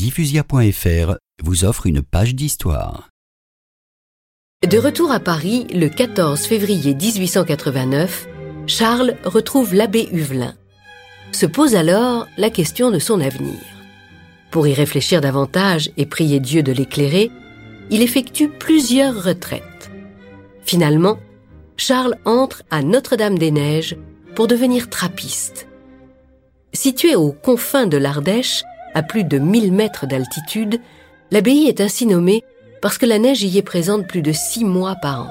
diffusia.fr vous offre une page d'histoire. De retour à Paris, le 14 février 1889, Charles retrouve l'abbé Huvelin. Se pose alors la question de son avenir. Pour y réfléchir davantage et prier Dieu de l'éclairer, il effectue plusieurs retraites. Finalement, Charles entre à Notre-Dame-des-Neiges pour devenir trappiste. Situé aux confins de l'Ardèche, à plus de 1000 mètres d'altitude, l'abbaye est ainsi nommée parce que la neige y est présente plus de six mois par an.